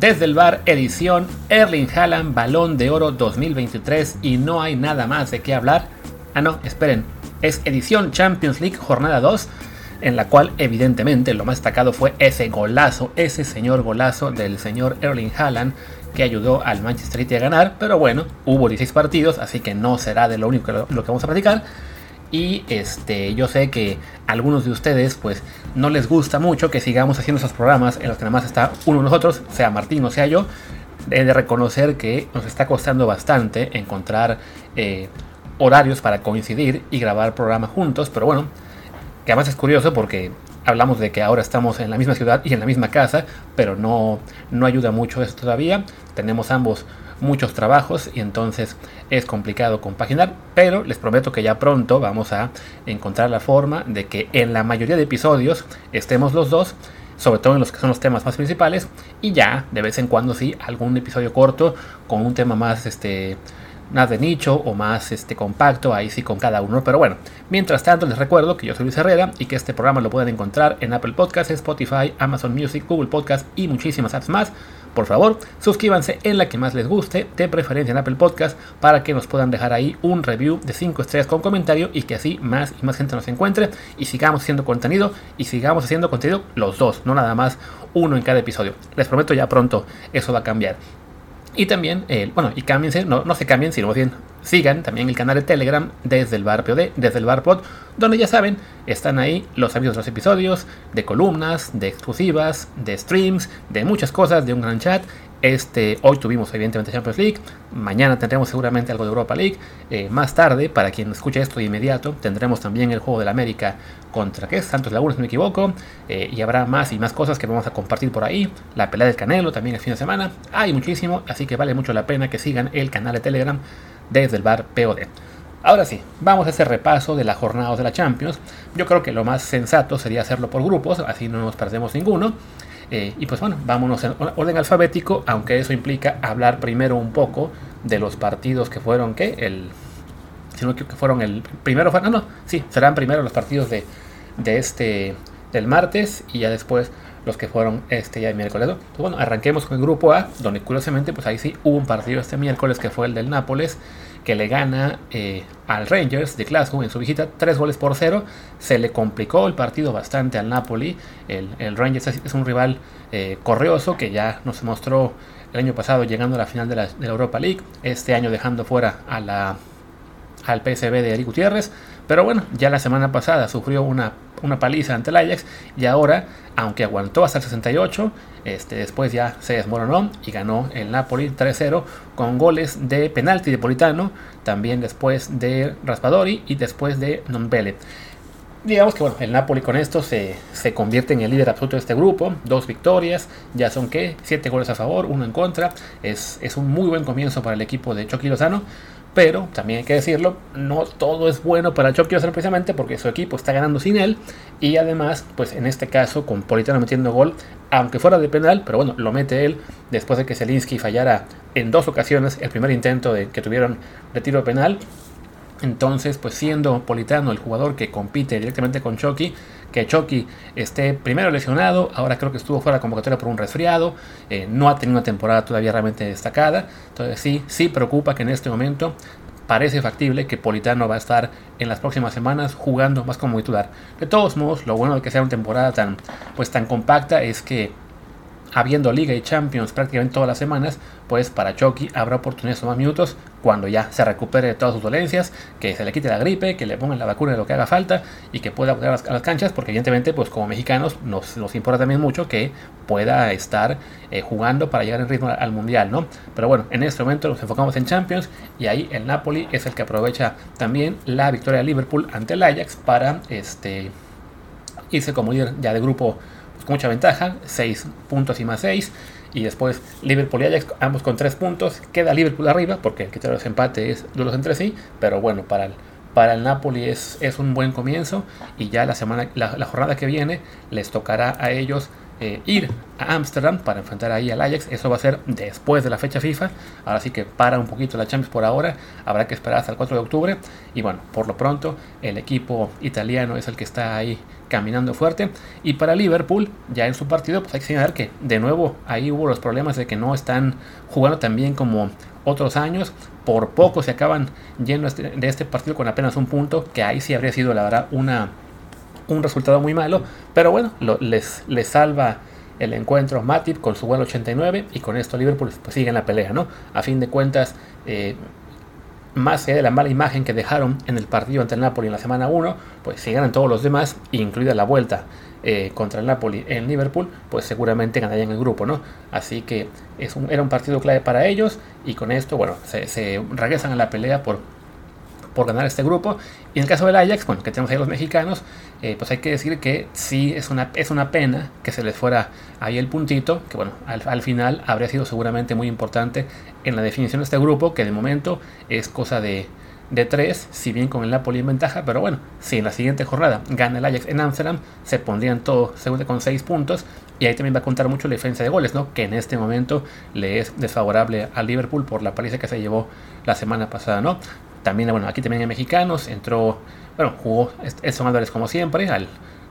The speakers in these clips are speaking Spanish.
Desde el bar, edición Erling Haaland, Balón de Oro 2023 y no hay nada más de qué hablar. Ah, no, esperen, es edición Champions League Jornada 2, en la cual evidentemente lo más destacado fue ese golazo, ese señor golazo del señor Erling Haaland que ayudó al Manchester City a ganar, pero bueno, hubo 16 partidos, así que no será de lo único que lo, que vamos a platicar. Y este, yo sé que a algunos de ustedes pues no les gusta mucho que sigamos haciendo esos programas en los que nada más está uno de nosotros, sea Martín o sea yo. He de reconocer que nos está costando bastante encontrar eh, horarios para coincidir y grabar programas juntos, pero bueno, que además es curioso porque hablamos de que ahora estamos en la misma ciudad y en la misma casa, pero no, no ayuda mucho eso todavía. Tenemos ambos muchos trabajos y entonces es complicado compaginar, pero les prometo que ya pronto vamos a encontrar la forma de que en la mayoría de episodios estemos los dos, sobre todo en los que son los temas más principales, y ya de vez en cuando sí algún episodio corto con un tema más este más de nicho o más este, compacto, ahí sí con cada uno. Pero bueno, mientras tanto les recuerdo que yo soy Luis Herrera y que este programa lo pueden encontrar en Apple Podcasts, Spotify, Amazon Music, Google Podcasts y muchísimas apps más. Por favor, suscríbanse en la que más les guste, de preferencia en Apple Podcast, para que nos puedan dejar ahí un review de 5 estrellas con comentario y que así más y más gente nos encuentre y sigamos haciendo contenido y sigamos haciendo contenido los dos, no nada más uno en cada episodio. Les prometo ya pronto eso va a cambiar. Y también, eh, bueno, y cámbiense, no, no se cambien, sino bien sigan también el canal de Telegram desde el bar POD, desde el bar pod, donde ya saben, están ahí los avisos de los episodios, de columnas, de exclusivas, de streams, de muchas cosas, de un gran chat. Este, hoy tuvimos evidentemente Champions League, mañana tendremos seguramente algo de Europa League, eh, más tarde, para quien escuche esto de inmediato, tendremos también el juego del América contra ¿qué? Santos Laguna, si no me equivoco, eh, y habrá más y más cosas que vamos a compartir por ahí, la pelea del Canelo también el fin de semana, hay muchísimo, así que vale mucho la pena que sigan el canal de Telegram desde el bar POD. Ahora sí, vamos a ese repaso de la jornada de la Champions. Yo creo que lo más sensato sería hacerlo por grupos, así no nos perdemos ninguno. Eh, y pues bueno, vámonos en orden alfabético, aunque eso implica hablar primero un poco de los partidos que fueron, ¿qué? El, sino que fueron el primero, no, no, sí, serán primero los partidos de, de este, del martes y ya después que fueron este ya el miércoles. Entonces, bueno, arranquemos con el grupo A, donde curiosamente, pues ahí sí hubo un partido este miércoles que fue el del Nápoles, que le gana eh, al Rangers de Glasgow en su visita, tres goles por cero. Se le complicó el partido bastante al Napoli. El, Rangers es, un rival eh, correoso que ya nos mostró el año pasado llegando a la final de la, Europa League, este año dejando fuera a la, al PSV de Eric Gutiérrez. Pero bueno, ya la semana pasada sufrió una una paliza ante el Ajax y ahora, aunque aguantó hasta el 68, este, después ya se desmoronó y ganó el Napoli 3-0 con goles de penalti de Politano, también después de Raspadori y después de Nombele. Digamos que bueno, el Napoli con esto se, se, convierte en el líder absoluto de este grupo. Dos victorias, ya son que siete goles a favor, uno en contra. Es, es un muy buen comienzo para el equipo de Chucky Lozano. Pero también hay que decirlo, no todo es bueno para Chucky Lozano precisamente porque su equipo está ganando sin él. Y además, pues en este caso, con Politano metiendo gol, aunque fuera de penal, pero bueno, lo mete él después de que Zelinsky fallara en dos ocasiones el primer intento de que tuvieron de tiro penal. Entonces, pues siendo Politano el jugador que compite directamente con Chucky, que Chucky esté primero lesionado, ahora creo que estuvo fuera de convocatoria por un resfriado, eh, no ha tenido una temporada todavía realmente destacada, entonces sí, sí preocupa que en este momento parece factible que Politano va a estar en las próximas semanas jugando más como titular. De todos modos, lo bueno de que sea una temporada tan, pues, tan compacta es que habiendo Liga y Champions prácticamente todas las semanas, pues para Chucky habrá oportunidades de más minutos cuando ya se recupere de todas sus dolencias, que se le quite la gripe, que le pongan la vacuna de lo que haga falta y que pueda volver a las, canchas, porque evidentemente pues como mexicanos nos, importa también mucho que pueda estar eh, jugando para llegar en ritmo al mundial, ¿no? Pero bueno, en este momento nos enfocamos en Champions y ahí el Napoli es el que aprovecha también la victoria de Liverpool ante el Ajax para este irse como líder ya de grupo con mucha ventaja, 6 puntos y más 6. Y después Liverpool y Ajax, ambos con 3 puntos. Queda Liverpool arriba, porque el criterio de empate es duros entre sí. Pero bueno, para el, para el Napoli es, es un buen comienzo. Y ya la semana, la, jornada que viene les tocará a ellos eh, ir a Ámsterdam para enfrentar ahí al Ajax. Eso va a ser después de la fecha FIFA. Ahora sí que para un poquito la Champions por ahora. Habrá que esperar hasta el 4 de octubre. Y bueno, por lo pronto el equipo italiano es el que está ahí caminando fuerte. Y para Liverpool, ya en su partido, pues hay que señalar que de nuevo ahí hubo los problemas de que no están jugando tan bien como otros años. Por poco se acaban yendo este, de este partido con apenas un punto, que ahí sí habría sido la verdad una, un resultado muy malo. Pero bueno, les, les salva el encuentro Matip con su gol 89 y con esto Liverpool pues, sigue en la pelea, ¿no? A fin de cuentas, eh, más allá de la mala imagen que dejaron en el partido ante el Napoli en la semana 1, pues si ganan todos los demás, incluida la vuelta eh, contra el Napoli en Liverpool, pues seguramente ganarían el grupo, ¿no? Así que es un, era un partido clave para ellos y con esto, bueno, se, se regresan a la pelea por por ganar este grupo. Y en el caso del Ajax, bueno, que tenemos ahí los mexicanos, eh, pues hay que decir que sí es una, es una pena que se les fuera ahí el puntito, que bueno, al, final habría sido seguramente muy importante en la definición de este grupo, que de momento es cosa de, de 3, si bien con el Napoli en ventaja, pero bueno, si en la siguiente jornada gana el Ajax en Amsterdam, se pondrían todos segundo con 6 puntos, y ahí también va a contar mucho la diferencia de goles, ¿no? Que en este momento le es desfavorable al Liverpool por la paliza que se llevó la semana pasada, ¿no? También, bueno, aquí también hay mexicanos. Entró, bueno, jugó Edson Álvarez como siempre, al,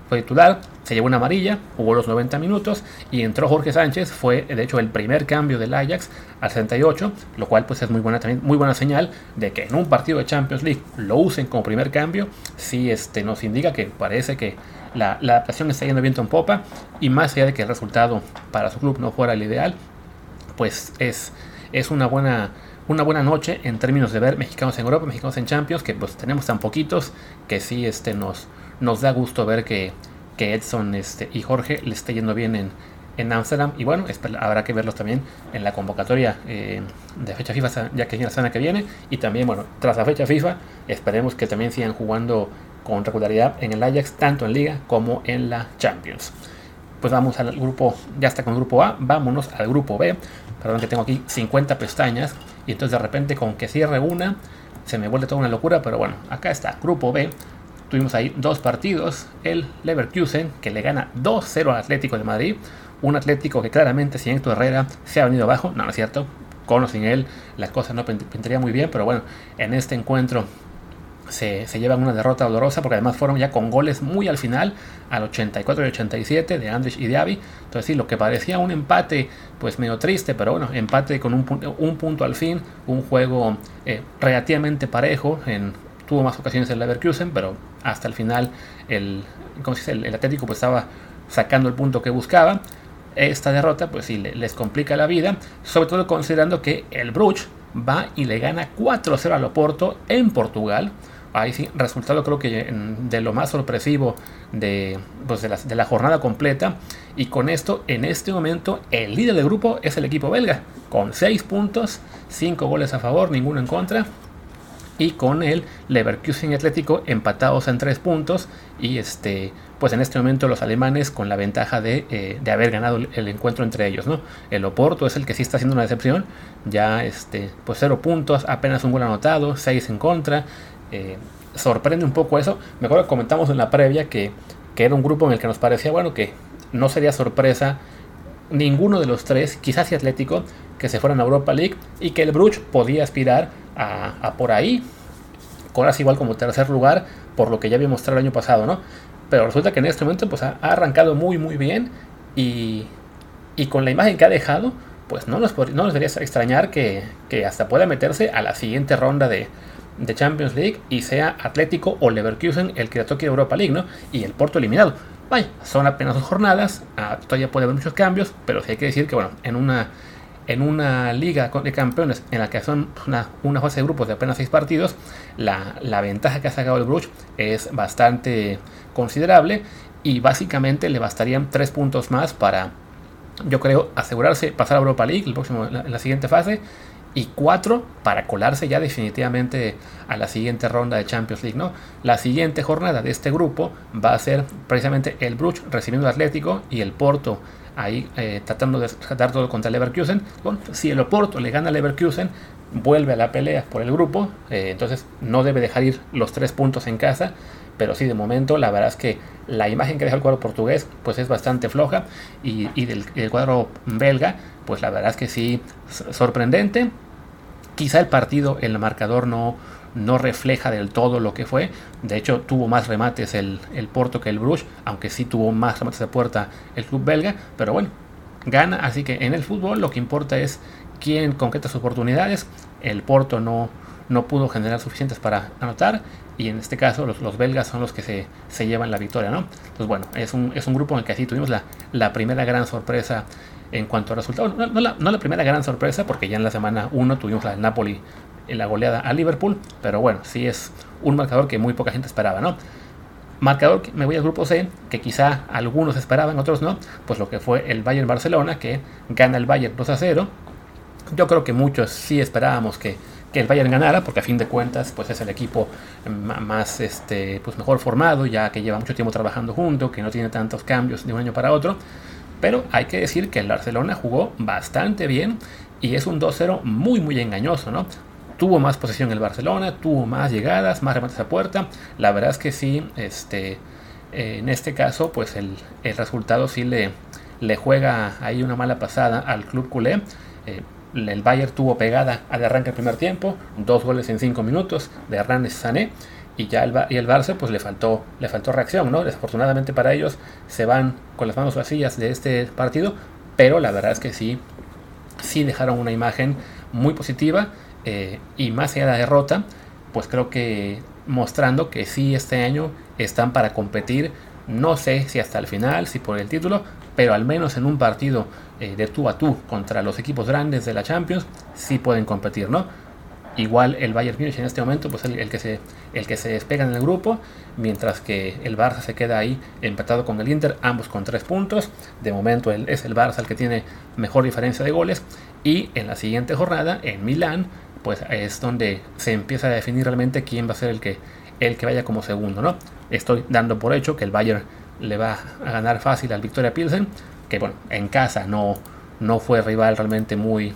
fue titular, se llevó una amarilla, jugó los 90 minutos y entró Jorge Sánchez, fue de hecho el primer cambio del Ajax al 68, lo cual pues es muy buena también, muy buena señal de que en un partido de Champions League lo usen como primer cambio, sí este, nos indica que parece que la, la adaptación está yendo viento en popa y más allá de que el resultado para su club no fuera el ideal, pues es, es una buena una buena noche en términos de ver mexicanos en Europa, mexicanos en Champions, que pues tenemos tan poquitos que sí este, nos, nos da gusto ver que, que Edson este, y Jorge le esté yendo bien en, en Amsterdam. Y bueno, habrá que verlos también en la convocatoria eh, de fecha FIFA, ya que es la semana que viene. Y también, bueno, tras la fecha FIFA, esperemos que también sigan jugando con regularidad en el Ajax, tanto en Liga como en la Champions. Pues vamos al grupo, ya está con el grupo A, vámonos al grupo B. Perdón que tengo aquí 50 pestañas y entonces de repente con que cierre una se me vuelve toda una locura, pero bueno, acá está, grupo B. Tuvimos ahí dos partidos, el Leverkusen que le gana 2-0 al Atlético de Madrid, un Atlético que claramente sin Héctor Herrera se ha venido abajo, no, no es cierto, con o sin él las cosas no pintaría muy bien, pero bueno, en este encuentro se, llevan una derrota dolorosa porque además fueron ya con goles muy al final, al 84 y 87 de Andrés y de Avi. Entonces sí, lo que parecía un empate pues medio triste, pero bueno, empate con un, un punto al fin, un juego eh, relativamente parejo, en, tuvo más ocasiones el Leverkusen, pero hasta el final el, el, Atlético pues estaba sacando el punto que buscaba. Esta derrota pues sí les complica la vida, sobre todo considerando que el Bruch va y le gana 4-0 al Oporto en Portugal ahí sí, resultado creo que de lo más sorpresivo de, pues de, la, de, la, jornada completa. Y con esto, en este momento, el líder del grupo es el equipo belga, con 6 puntos, 5 goles a favor, ninguno en contra. Y con el Leverkusen Atlético empatados en 3 puntos. Y este, pues en este momento los alemanes con la ventaja de, eh, de haber ganado el, encuentro entre ellos. ¿no? El Oporto es el que sí está haciendo una decepción. Ya este, pues 0 puntos, apenas un gol anotado, 6 en contra. Eh, sorprende un poco eso. Me acuerdo que comentamos en la previa que, era un grupo en el que nos parecía, bueno, que no sería sorpresa ninguno de los tres, quizás y Atlético, que se fueran a Europa League y que el Bruch podía aspirar a, por ahí, así igual como tercer lugar, por lo que ya había mostrado el año pasado, ¿no? Pero resulta que en este momento pues, ha, arrancado muy, muy bien y, y, con la imagen que ha dejado, pues no nos, no nos debería extrañar que, que hasta pueda meterse a la siguiente ronda de, de Champions League y sea Atlético o Leverkusen el que toque Europa League, ¿no? Y el Porto eliminado. Vaya, son apenas dos jornadas, ah, todavía puede haber muchos cambios, pero sí hay que decir que, bueno, en una, en una liga de campeones en la que son una, una fase de grupos de apenas seis partidos, la, la ventaja que ha sacado el Bruges es bastante considerable y básicamente le bastarían tres puntos más para, yo creo, asegurarse pasar a Europa League el próximo, la siguiente fase y 4 para colarse ya definitivamente a la siguiente ronda de Champions League. ¿no? La siguiente jornada de este grupo va a ser precisamente el Bruch recibiendo al Atlético y el Porto ahí eh, tratando de tratar todo contra Leverkusen. Bueno, si el Oporto le gana al Leverkusen, vuelve a la pelea por el grupo, eh, entonces no debe dejar ir los tres puntos en casa, pero sí de momento la verdad es que la imagen que deja el cuadro portugués pues es bastante floja y, del cuadro belga pues la verdad es que sí sorprendente. Quizá el partido, el marcador no, no refleja del todo lo que fue. De hecho, tuvo más remates el, el Porto que el Bruges, aunque sí tuvo más remates de puerta el club belga. Pero bueno, gana. Así que en el fútbol lo que importa es quién concreta sus oportunidades. El Porto no, no pudo generar suficientes para anotar. Y en este caso los, belgas son los que se, se, llevan la victoria, ¿no? Entonces bueno, es un, es un grupo en el que así tuvimos la, la primera gran sorpresa en cuanto a resultados. No, la, no, la, primera gran sorpresa, porque ya en la semana 1 tuvimos la Napoli en la goleada a Liverpool, pero bueno, sí es un marcador que muy poca gente esperaba, ¿no? Marcador, me voy al grupo C, que quizá algunos esperaban, otros no, pues lo que fue el Bayern Barcelona, que gana el Bayern 2 a 0. Yo creo que muchos sí esperábamos que, que el Bayern ganara, porque a fin de cuentas pues es el equipo más este, pues mejor formado, ya que lleva mucho tiempo trabajando junto, que no tiene tantos cambios de un año para otro. Pero hay que decir que el Barcelona jugó bastante bien y es un 2-0 muy muy engañoso, ¿no? tuvo más posesión el Barcelona, tuvo más llegadas, más remates a puerta. La verdad es que sí, este, en este caso, pues el, resultado sí le, le, juega ahí una mala pasada al club culé. Eh, el Bayern tuvo pegada al arranque el primer tiempo, dos goles en cinco minutos de Hernández Sané. Y ya el, y el Barça pues le faltó, le faltó reacción, ¿no? Desafortunadamente para ellos se van con las manos vacías de este partido, pero la verdad es que sí, sí dejaron una imagen muy positiva eh, y más allá de la derrota, pues creo que mostrando que sí este año están para competir, no sé si hasta el final, si por el título, pero al menos en un partido eh, de tú a tú contra los equipos grandes de la Champions, sí pueden competir, ¿no? Igual el Bayern Munich en este momento, pues el, que se, el que se despega en el grupo, mientras que el Barça se queda ahí empatado con el Inter, ambos con tres puntos. De momento es el Barça el que tiene mejor diferencia de goles. Y en la siguiente jornada, en Milán, pues es donde se empieza a definir realmente quién va a ser el que, el que vaya como segundo, ¿no? Estoy dando por hecho que el Bayern le va a ganar fácil al Victoria Pilsen, que bueno, en casa no, no fue rival realmente muy,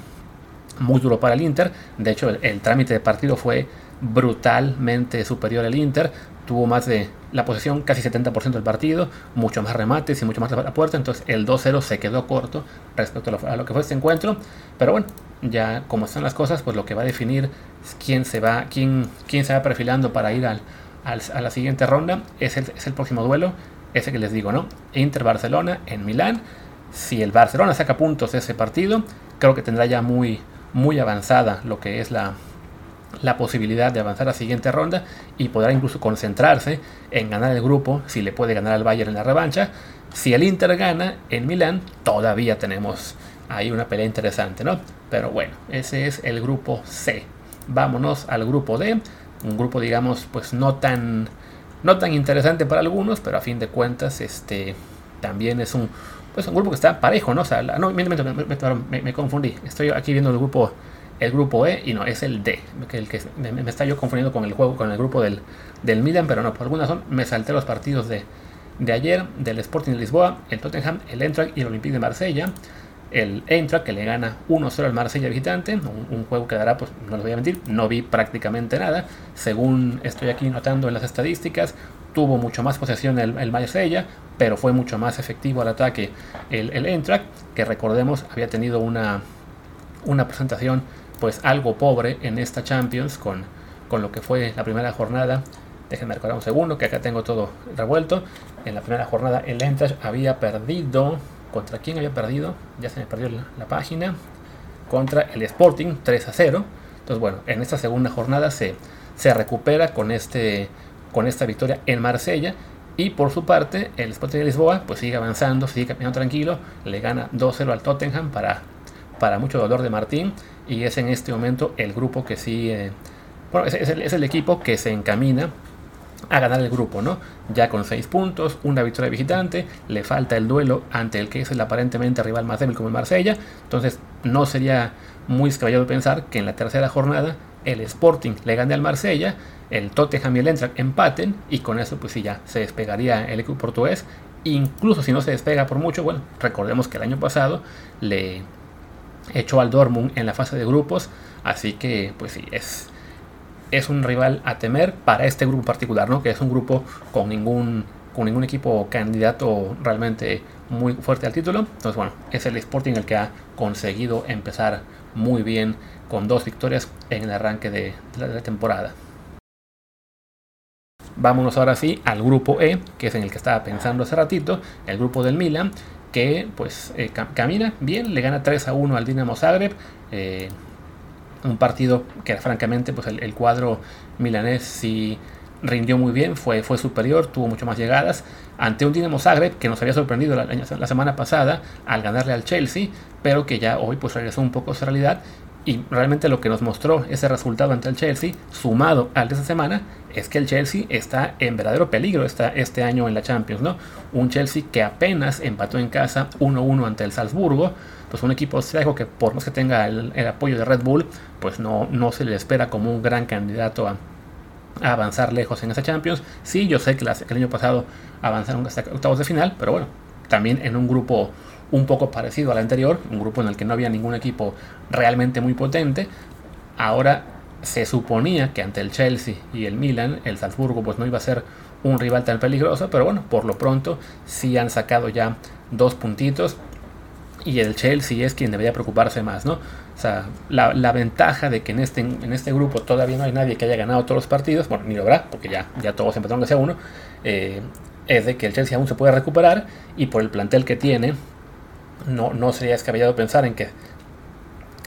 muy duro para el Inter. De hecho, el, trámite de partido fue brutalmente superior al Inter. Tuvo más de la posesión, casi 70% del partido, mucho más remates y mucho más la puerta. Entonces el 2-0 se quedó corto respecto a lo, que fue este encuentro. Pero bueno, ya como están las cosas, pues lo que va a definir quién se va, quién, quién se va perfilando para ir al, a la siguiente ronda es el, es el, próximo duelo, ese que les digo, ¿no? Inter-Barcelona en Milán. Si el Barcelona saca puntos de ese partido, creo que tendrá ya muy, muy avanzada lo que es la, la posibilidad de avanzar a la siguiente ronda y podrá incluso concentrarse en ganar el grupo si le puede ganar al Bayern en la revancha. Si el Inter gana en Milán, todavía tenemos ahí una pelea interesante, ¿no? Pero bueno, ese es el grupo C. Vámonos al grupo D, un grupo digamos pues no tan no tan interesante para algunos, pero a fin de cuentas este también es un pues un grupo que está parejo, ¿no? O sea, no, me, confundí. Estoy aquí viendo el grupo el grupo E y no, es el D, que el que me, está yo confundiendo con el juego con el grupo del del Milan, pero no, por alguna razón me salté los partidos de de ayer del Sporting de Lisboa, el Tottenham, el Eintracht y el Olympique de Marsella el Eintracht que le gana 1-0 al Marsella visitante, un, juego que dará, pues no les voy a mentir, no vi prácticamente nada, según estoy aquí notando en las estadísticas, tuvo mucho más posesión el, el Marsella, pero fue mucho más efectivo al ataque el, el que recordemos había tenido una, una presentación pues algo pobre en esta Champions con, con lo que fue la primera jornada. Déjenme recordar un segundo, que acá tengo todo revuelto. En la primera jornada el Eintracht había perdido ¿Contra quién había perdido? Ya se me perdió la, página. Contra el Sporting 3 a 0. Entonces, bueno, en esta segunda jornada se, se recupera con, este, con esta victoria en Marsella. Y por su parte, el Sporting de Lisboa pues sigue avanzando, sigue caminando tranquilo. Le gana 2-0 al Tottenham para, para mucho dolor de Martín. Y es en este momento el grupo que sí. bueno, es, el, es el equipo que se encamina a ganar el grupo, ¿no? Ya con 6 puntos, una victoria visitante, le falta el duelo ante el que es el aparentemente rival más débil como el Marsella, entonces no sería muy descabellado pensar que en la tercera jornada el Sporting le gane al Marsella, el Tottenham y el Eintracht empaten y con eso pues sí ya se despegaría el equipo portugués, incluso si no se despega por mucho, bueno, recordemos que el año pasado le echó al Dortmund en la fase de grupos, así que pues sí, es, es un rival a temer para este grupo particular, ¿no? que es un grupo con ningún, con ningún equipo candidato realmente muy fuerte al título. Entonces bueno, es el Sporting el que ha conseguido empezar muy bien con dos victorias en el arranque de la, temporada. Vámonos ahora sí al grupo E, que es en el que estaba pensando hace ratito, el grupo del Milan, que pues eh, camina bien, le gana 3 a 1 al Dinamo Zagreb. Eh, un partido que francamente pues el, cuadro milanés sí rindió muy bien, fue, fue superior, tuvo mucho más llegadas ante un Dinamo Zagreb que nos había sorprendido la, semana pasada al ganarle al Chelsea, pero que ya hoy pues regresó un poco a su realidad y realmente lo que nos mostró ese resultado ante el Chelsea, sumado al de esa semana, es que el Chelsea está en verdadero peligro este año en la Champions, ¿no? Un Chelsea que apenas empató en casa 1-1 ante el Salzburgo, pues un equipo ciego que por más que tenga el, apoyo de Red Bull, pues no, no se le espera como un gran candidato a, avanzar lejos en esa Champions. Sí, yo sé que, el año pasado avanzaron hasta octavos de final, pero bueno, también en un grupo un poco parecido al anterior, un grupo en el que no había ningún equipo realmente muy potente. Ahora se suponía que ante el Chelsea y el Milan, el Salzburgo pues no iba a ser un rival tan peligroso, pero bueno, por lo pronto sí han sacado ya dos puntitos y el Chelsea es quien debería preocuparse más, ¿no? O sea, la, ventaja de que en este, en este grupo todavía no hay nadie que haya ganado todos los partidos, bueno, ni lo habrá, porque ya, ya todos empezaron sea uno, eh, es de que el Chelsea aún se puede recuperar y por el plantel que tiene, no, no sería descabellado pensar en que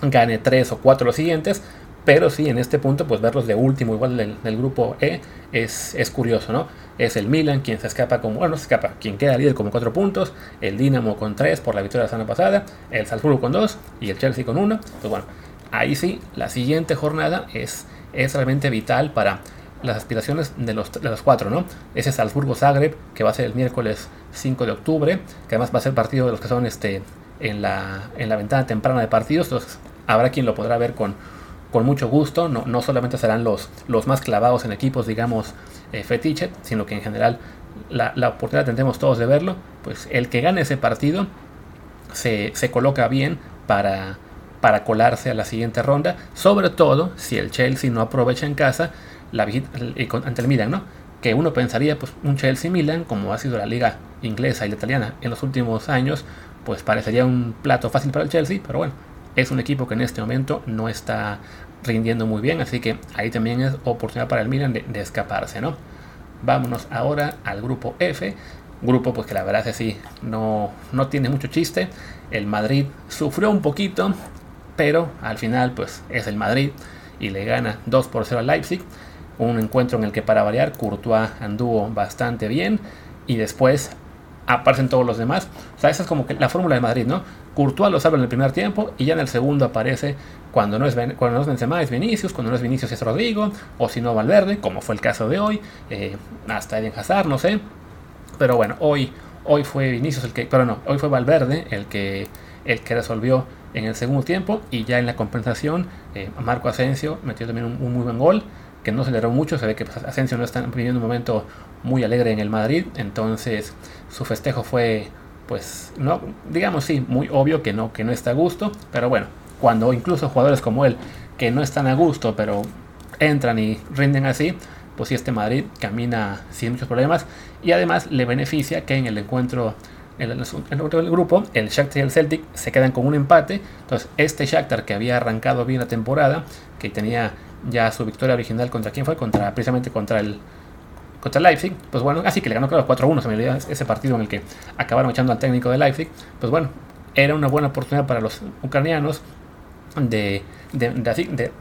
gane tres o cuatro los siguientes, pero sí, en este punto, pues verlos de último, igual del, grupo E, es, es, curioso, ¿no? Es el Milan quien se escapa como, bueno, no se escapa, quien queda líder con cuatro puntos, el Dinamo con tres por la victoria de la semana pasada, el Salzburgo con dos y el Chelsea con uno. Pues bueno, ahí sí, la siguiente jornada es, es realmente vital para las aspiraciones de los, de los cuatro, ¿no? Ese Salzburgo-Zagreb, que va a ser el miércoles 5 de octubre, que además va a ser partido de los que son este, en, la, en la ventana temprana de partidos, entonces habrá quien lo podrá ver con, con mucho gusto, no, no solamente serán los, los más clavados en equipos, digamos, eh, sino que en general la, la, oportunidad tendremos todos de verlo, pues el que gane ese partido se, se coloca bien para, para colarse a la siguiente ronda, sobre todo si el Chelsea no aprovecha en casa la ante el Milan, ¿no? Que uno pensaría, pues un Chelsea-Milan, como ha sido la liga inglesa y la italiana en los últimos años, pues parecería un plato fácil para el Chelsea, pero bueno, es un equipo que en este momento no está rindiendo muy bien, así que ahí también es oportunidad para el Milan de, escaparse, ¿no? Vámonos ahora al grupo F, grupo pues que la verdad es sí, no, no tiene mucho chiste, el Madrid sufrió un poquito, pero al final pues es el Madrid y le gana 2 por 0 al Leipzig, un encuentro en el que para variar Courtois anduvo bastante bien y después aparecen todos los demás. O sea, esa es como que la fórmula de Madrid, ¿no? Courtois lo salva en el primer tiempo y ya en el segundo aparece cuando no es, cuando no es Benzema es Vinicius, cuando no es Vinicius es Rodrigo, o si no Valverde, como fue el caso de hoy, eh, hasta Eden Hazard, no sé. Pero bueno, hoy, hoy fue Vinicius el que, pero no, hoy fue Valverde el que, el que resolvió en el segundo tiempo y ya en la compensación eh, Marco Asensio metió también un, muy buen gol que no aceleró mucho, se ve que pues, Asensio no está viviendo un momento muy alegre en el Madrid, entonces su festejo fue pues no digamos sí, muy obvio que no que no está a gusto, pero bueno, cuando incluso jugadores como él que no están a gusto, pero entran y rinden así, pues sí este Madrid camina sin muchos problemas y además le beneficia que en el encuentro en el, grupo, el Shakhtar y el Celtic se quedan con un empate. Entonces, este Shakhtar que había arrancado bien la temporada, que tenía ya su victoria original contra quién fue, contra precisamente contra el contra Leipzig, pues bueno, así que le ganó claro 4-1, se me ese partido en el que acabaron echando al técnico de Leipzig, pues bueno, era una buena oportunidad para los ucranianos de,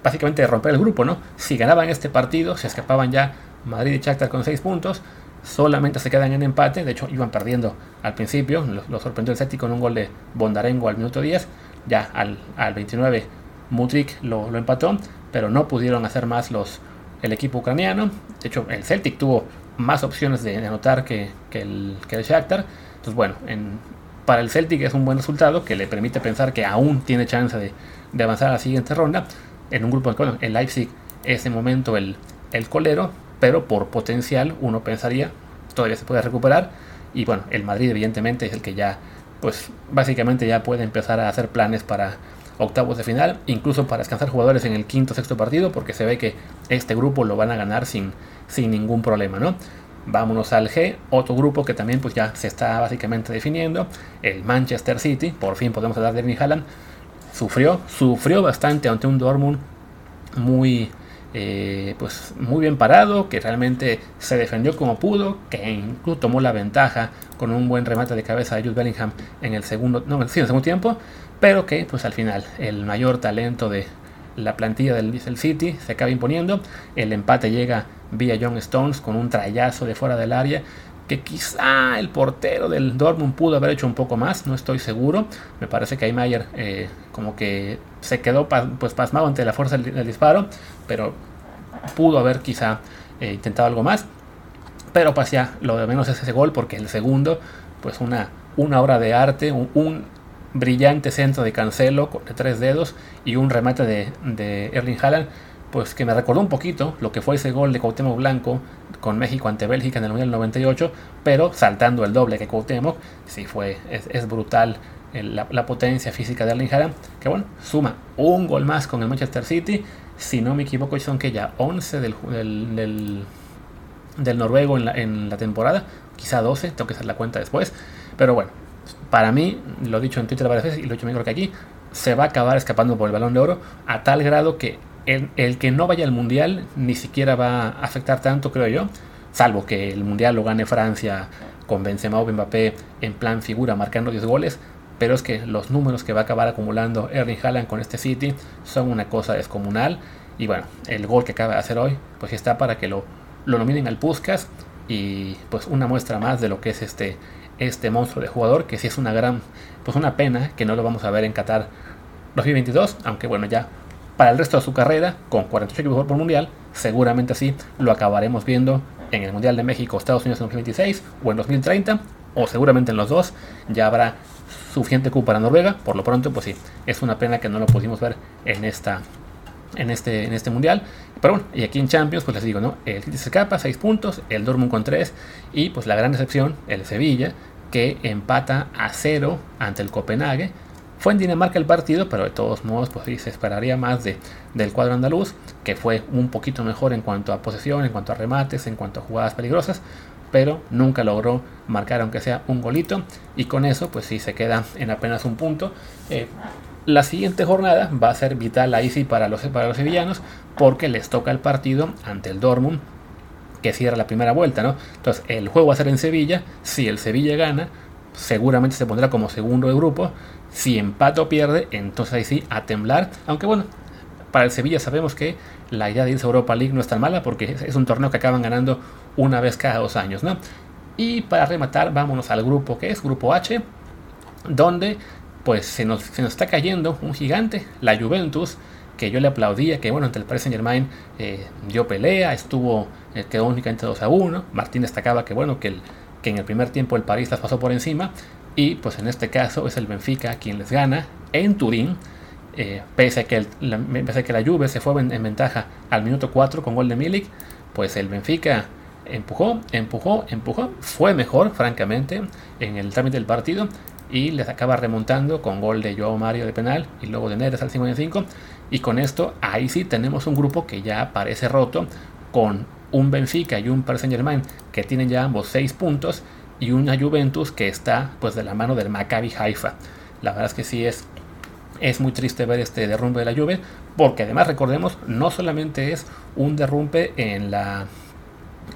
básicamente de romper el grupo, ¿no? Si ganaban este partido, se escapaban ya Madrid y Shakhtar con 6 puntos, solamente se quedan en empate, de hecho iban perdiendo al principio, lo, sorprendió el Celtic con un gol de Bondarengo al minuto 10, ya al, al 29 Mutrik lo, empató, pero no pudieron hacer más los, el equipo ucraniano, de hecho el Celtic tuvo más opciones de, anotar que, que, el, que el Shakhtar, entonces bueno, en, para el Celtic es un buen resultado que le permite pensar que aún tiene chance de, de avanzar a la siguiente ronda, en un grupo, bueno, el Leipzig es de momento el, el colero, pero por potencial uno pensaría todavía se puede recuperar. Y bueno, el Madrid evidentemente es el que ya pues básicamente ya puede empezar a hacer planes para, octavos de final, incluso para descansar jugadores en el quinto sexto partido, porque se ve que este grupo lo van a ganar sin, sin ningún problema, ¿no? Vámonos al G, otro grupo que también pues ya se está básicamente definiendo, el Manchester City, por fin podemos hablar de Erling Haaland, sufrió, sufrió bastante ante un Dortmund muy, eh, pues muy bien parado, que realmente se defendió como pudo, que incluso tomó la ventaja con un buen remate de cabeza de Jude Bellingham en el segundo, no, sí, tiempo, pero que pues al final el mayor talento de la plantilla del, del City se acaba imponiendo, el empate llega vía John Stones con un trayazo de fuera del área que quizá el portero del Dortmund pudo haber hecho un poco más, no estoy seguro. Me parece que Aymayer eh, como que se quedó pues pasmado ante la fuerza del, disparo, pero pudo haber quizá eh, intentado algo más. Pero pues ya, lo de menos es ese gol, porque el segundo, pues una, una obra de arte, un, brillante centro de Cancelo de tres dedos y un remate de, de Erling Haaland pues que me recordó un poquito lo que fue ese gol de Cuauhtémoc Blanco con México ante Bélgica en el Mundial 98, pero saltando el doble que Cuauhtémoc, sí fue, es, brutal la, potencia física de Erling Haaland, que bueno, suma un gol más con el Manchester City, si no me equivoco son que ya 11 del, del, noruego en la, en la temporada, quizá 12, tengo que hacer la cuenta después, pero bueno, para mí, lo he dicho en Twitter varias veces y lo he dicho mejor que aquí, se va a acabar escapando por el balón de oro a tal grado que el, que no vaya al mundial ni siquiera va a afectar tanto, creo yo, salvo que el mundial lo gane Francia con Benzema o Mbappé en plan figura marcando 10 goles, pero es que los números que va a acabar acumulando Erling Haaland con este City son una cosa descomunal. Y bueno, el gol que acaba de hacer hoy pues está para que lo, lo nominen al Puskas. Y pues una muestra más de lo que es este este monstruo de jugador que sí es una gran pues una pena que no lo vamos a ver en Qatar 2022, aunque bueno, ya para el resto de su carrera, con 48 equipos por mundial, seguramente así lo acabaremos viendo en el Mundial de México, Estados Unidos en 2026 o en 2030, o seguramente en los dos, ya habrá suficiente cupo para Noruega, por lo pronto pues sí, es una pena que no lo pudimos ver en esta en este, en este mundial. Pero bueno, y aquí en Champions, pues les digo, ¿no? El City se escapa, 6 puntos, el Dortmund con 3, y pues la gran decepción, el Sevilla, que empata a 0 ante el Copenhague, fue en Dinamarca el partido, pero de todos modos, pues sí, se esperaría más de, del cuadro andaluz, que fue un poquito mejor en cuanto a posesión, en cuanto a remates, en cuanto a jugadas peligrosas, pero nunca logró marcar aunque sea un golito, y con eso, pues sí, se queda en apenas un punto. Eh, la siguiente jornada va a ser vital ahí sí para los, para los sevillanos, porque les toca el partido ante el Dortmund, que cierra la primera vuelta, ¿no? Entonces, el juego va a ser en Sevilla, si el Sevilla gana, seguramente se pondrá como segundo de grupo, si empata o pierde, entonces ahí sí a temblar. Aunque bueno, para el Sevilla sabemos que la idea de irse a Europa League no es tan mala porque es un torneo que acaban ganando una vez cada dos años, ¿no? Y para rematar, vámonos al grupo que es Grupo H, donde pues se nos, se nos está cayendo un gigante, la Juventus, que yo le aplaudía, que bueno, ante el Paris Saint Germain eh, dio pelea, estuvo, eh, quedó únicamente 2 a 1. Martín destacaba que bueno, que, el, que en el primer tiempo el París las pasó por encima, y pues en este caso es el Benfica quien les gana en Turín. Eh, pese, a que la, que la Juve se fue en, ventaja al minuto 4 con gol de Milik, pues el Benfica empujó, empujó, empujó, fue mejor, francamente, en el trámite del partido y les acaba remontando con gol de Joao Mario de penal y luego de Neres al 55. Y con esto, ahí sí tenemos un grupo que ya parece roto con un Benfica y un Paris Saint Germain que tienen ya ambos 6 puntos y una Juventus que está pues de la mano del Maccabi Haifa. La verdad es que sí es, es muy triste ver este derrumbe de la Juve, porque además recordemos, no solamente es un derrumbe en la,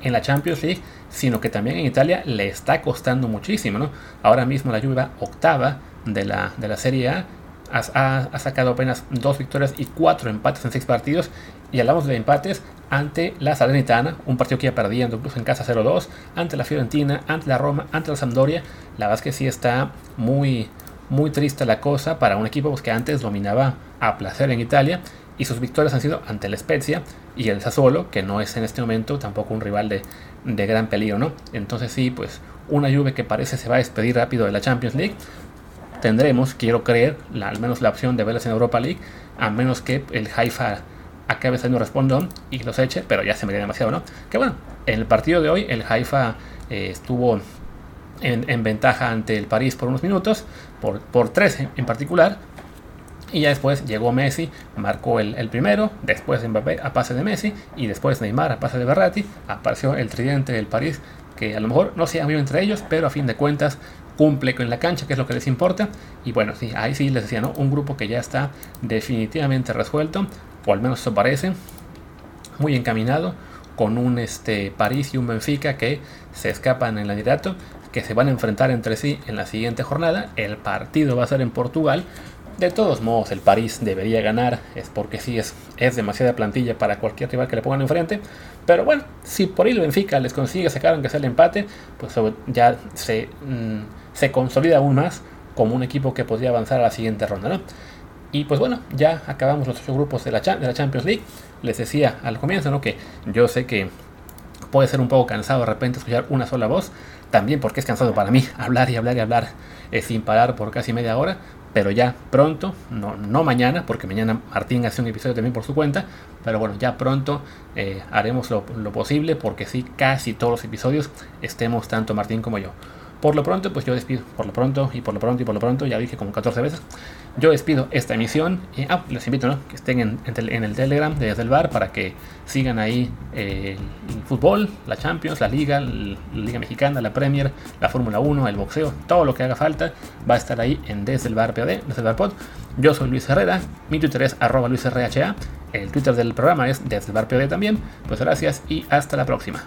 en la Champions League, sino que también en Italia le está costando muchísimo. Ahora mismo la Juve va octava de la, de la Serie A, ha, sacado apenas dos victorias y cuatro empates en seis partidos. Y hablamos de empates ante la Salernitana, un partido que iba perdiendo incluso en casa 0-2, ante la Fiorentina, ante la Roma, ante la Sampdoria. La verdad es que sí está muy, muy triste la cosa para un equipo pues, que antes dominaba a placer en Italia. Y sus victorias han sido ante la Spezia y el Sassuolo, que no es en este momento tampoco un rival de, de gran peligro, ¿no? Entonces sí, pues una Juve que parece se va a despedir rápido de la Champions League tendremos, quiero creer, al menos la opción de verlas en Europa League, a menos que el Haifa acabe saliendo respondón y los eche, pero ya se me queda demasiado, ¿no? Que bueno, en el partido de hoy el Haifa eh, estuvo en, ventaja ante el París por unos minutos, por, por tres en, particular, Y ya después llegó Messi, marcó el, primero, después Mbappé a pase de Messi y después Neymar a pase de Berratti. Apareció el tridente del París, que a lo mejor no se ha visto entre ellos, pero a fin de cuentas cumple con la cancha, que es lo que les importa. Y bueno, sí, ahí sí les decía, ¿no? Un grupo que ya está definitivamente resuelto, o al menos eso parece, muy encaminado, con un este, París y un Benfica que se escapan en el liderato, que se van a enfrentar entre sí en la siguiente jornada. El partido va a ser en Portugal, de todos modos, el París debería ganar, es porque sí es, es demasiada plantilla para cualquier rival que le pongan enfrente. Pero bueno, si por ahí el Benfica les consigue sacar aunque sea el empate, pues ya se, mmm, se consolida aún más como un equipo que podría avanzar a la siguiente ronda. ¿no? Y pues bueno, ya acabamos los ocho grupos de la, de la Champions League. Les decía al comienzo ¿no? que yo sé que puede ser un poco cansado de repente escuchar una sola voz. También porque es cansado para mí hablar y hablar y hablar eh, sin parar por casi media hora pero ya pronto, no, no mañana, porque mañana Martín hace un episodio también por su cuenta, pero bueno, ya pronto eh, haremos lo, lo, posible porque sí, casi todos los episodios estemos tanto Martín como yo. Por lo pronto, pues yo despido, por lo pronto y por lo pronto y por lo pronto, ya dije como 14 veces, yo despido esta emisión y ah, les invito ¿no? que estén en, en, el Telegram desde el bar para que sigan ahí eh, el fútbol, la Champions, la Liga, la Liga Mexicana, la Premier, la Fórmula 1, el boxeo, todo lo que haga falta va a estar ahí en Desde el Bar POD, Desde el Bar Pod. Yo soy Luis Herrera, mi Twitter es arroba LuisRHA, el Twitter del programa es Desde el Bar POD también. Pues gracias y hasta la próxima.